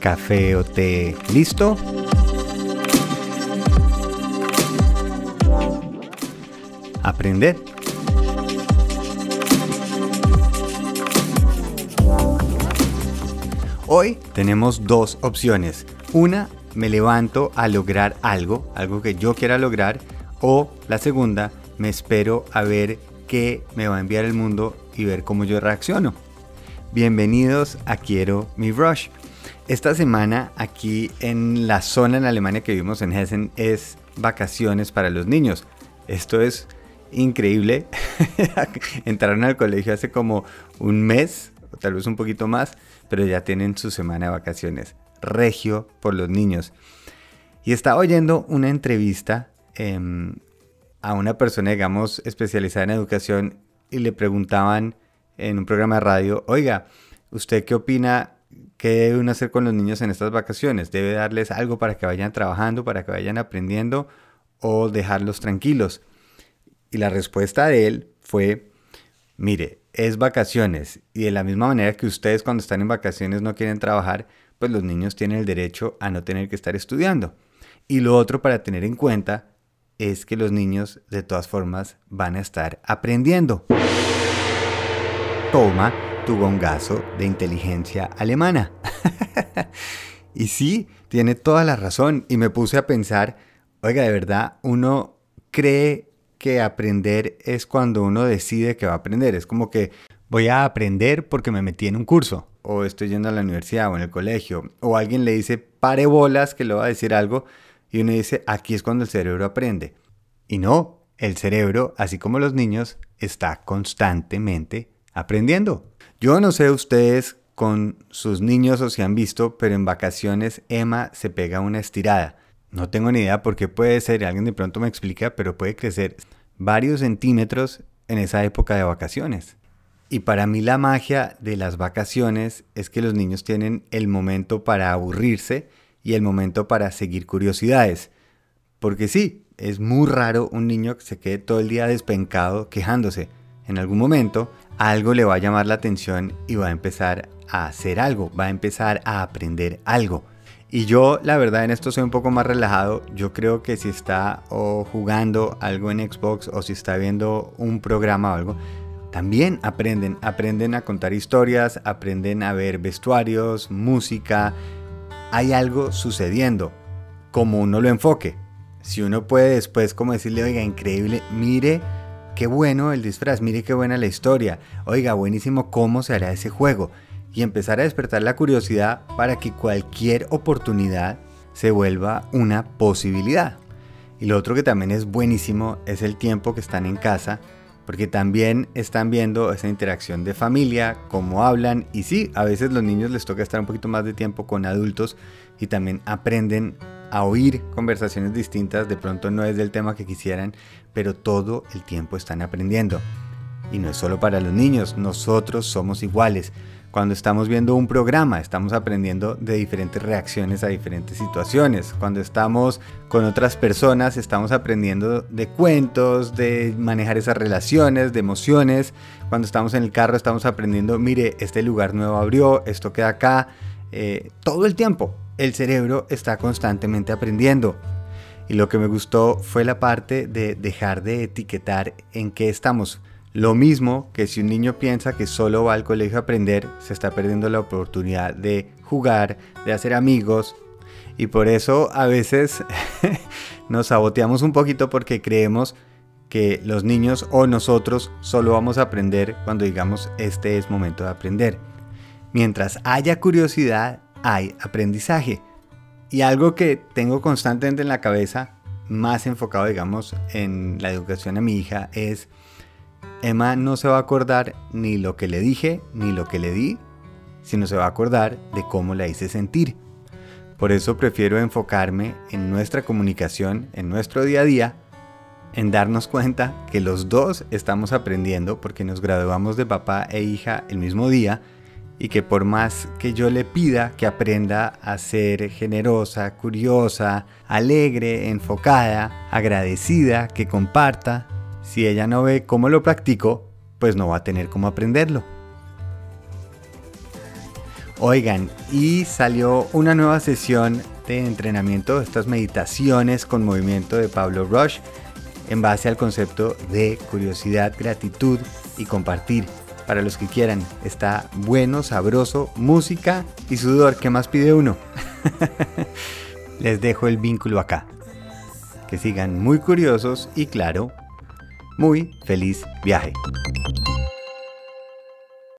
café o té listo. Aprender. Hoy tenemos dos opciones. Una, me levanto a lograr algo, algo que yo quiera lograr. O la segunda, me espero a ver qué me va a enviar el mundo y ver cómo yo reacciono. Bienvenidos a Quiero mi Rush. Esta semana aquí en la zona en Alemania que vivimos en Hessen es vacaciones para los niños. Esto es increíble. Entraron al colegio hace como un mes, tal vez un poquito más, pero ya tienen su semana de vacaciones. Regio por los niños. Y estaba oyendo una entrevista em, a una persona, digamos, especializada en educación y le preguntaban en un programa de radio, oiga, ¿usted qué opina? ¿Qué debe uno hacer con los niños en estas vacaciones? ¿Debe darles algo para que vayan trabajando, para que vayan aprendiendo o dejarlos tranquilos? Y la respuesta de él fue, mire, es vacaciones y de la misma manera que ustedes cuando están en vacaciones no quieren trabajar, pues los niños tienen el derecho a no tener que estar estudiando. Y lo otro para tener en cuenta es que los niños de todas formas van a estar aprendiendo. Toma tu gongazo de inteligencia alemana. y sí, tiene toda la razón. Y me puse a pensar, oiga, de verdad, uno cree que aprender es cuando uno decide que va a aprender. Es como que voy a aprender porque me metí en un curso. O estoy yendo a la universidad o en el colegio. O alguien le dice, pare bolas que le va a decir algo. Y uno dice, aquí es cuando el cerebro aprende. Y no, el cerebro, así como los niños, está constantemente aprendiendo. Yo no sé ustedes con sus niños o si han visto, pero en vacaciones Emma se pega una estirada. No tengo ni idea por qué puede ser, alguien de pronto me explica, pero puede crecer varios centímetros en esa época de vacaciones. Y para mí la magia de las vacaciones es que los niños tienen el momento para aburrirse y el momento para seguir curiosidades. Porque sí, es muy raro un niño que se quede todo el día despencado quejándose. En algún momento algo le va a llamar la atención y va a empezar a hacer algo, va a empezar a aprender algo. Y yo, la verdad, en esto soy un poco más relajado. Yo creo que si está o jugando algo en Xbox o si está viendo un programa o algo, también aprenden. Aprenden a contar historias, aprenden a ver vestuarios, música. Hay algo sucediendo, como uno lo enfoque. Si uno puede después como decirle, oiga, increíble, mire qué bueno el disfraz, mire qué buena la historia, oiga, buenísimo cómo se hará ese juego. Y empezar a despertar la curiosidad para que cualquier oportunidad se vuelva una posibilidad. Y lo otro que también es buenísimo es el tiempo que están en casa, porque también están viendo esa interacción de familia, cómo hablan, y sí, a veces los niños les toca estar un poquito más de tiempo con adultos y también aprenden a oír conversaciones distintas, de pronto no es del tema que quisieran, pero todo el tiempo están aprendiendo. Y no es solo para los niños, nosotros somos iguales. Cuando estamos viendo un programa, estamos aprendiendo de diferentes reacciones a diferentes situaciones. Cuando estamos con otras personas, estamos aprendiendo de cuentos, de manejar esas relaciones, de emociones. Cuando estamos en el carro, estamos aprendiendo, mire, este lugar nuevo abrió, esto queda acá. Eh, todo el tiempo el cerebro está constantemente aprendiendo. Y lo que me gustó fue la parte de dejar de etiquetar en qué estamos. Lo mismo que si un niño piensa que solo va al colegio a aprender, se está perdiendo la oportunidad de jugar, de hacer amigos. Y por eso a veces nos saboteamos un poquito porque creemos que los niños o nosotros solo vamos a aprender cuando digamos este es momento de aprender. Mientras haya curiosidad, hay aprendizaje. Y algo que tengo constantemente en la cabeza, más enfocado, digamos, en la educación a mi hija, es, Emma no se va a acordar ni lo que le dije, ni lo que le di, sino se va a acordar de cómo la hice sentir. Por eso prefiero enfocarme en nuestra comunicación, en nuestro día a día, en darnos cuenta que los dos estamos aprendiendo porque nos graduamos de papá e hija el mismo día y que por más que yo le pida que aprenda a ser generosa, curiosa, alegre, enfocada, agradecida, que comparta, si ella no ve cómo lo practico, pues no va a tener cómo aprenderlo. Oigan, y salió una nueva sesión de entrenamiento, de estas meditaciones con movimiento de Pablo Rush, en base al concepto de curiosidad, gratitud y compartir. Para los que quieran, está bueno, sabroso, música y sudor. ¿Qué más pide uno? Les dejo el vínculo acá. Que sigan muy curiosos y claro, muy feliz viaje.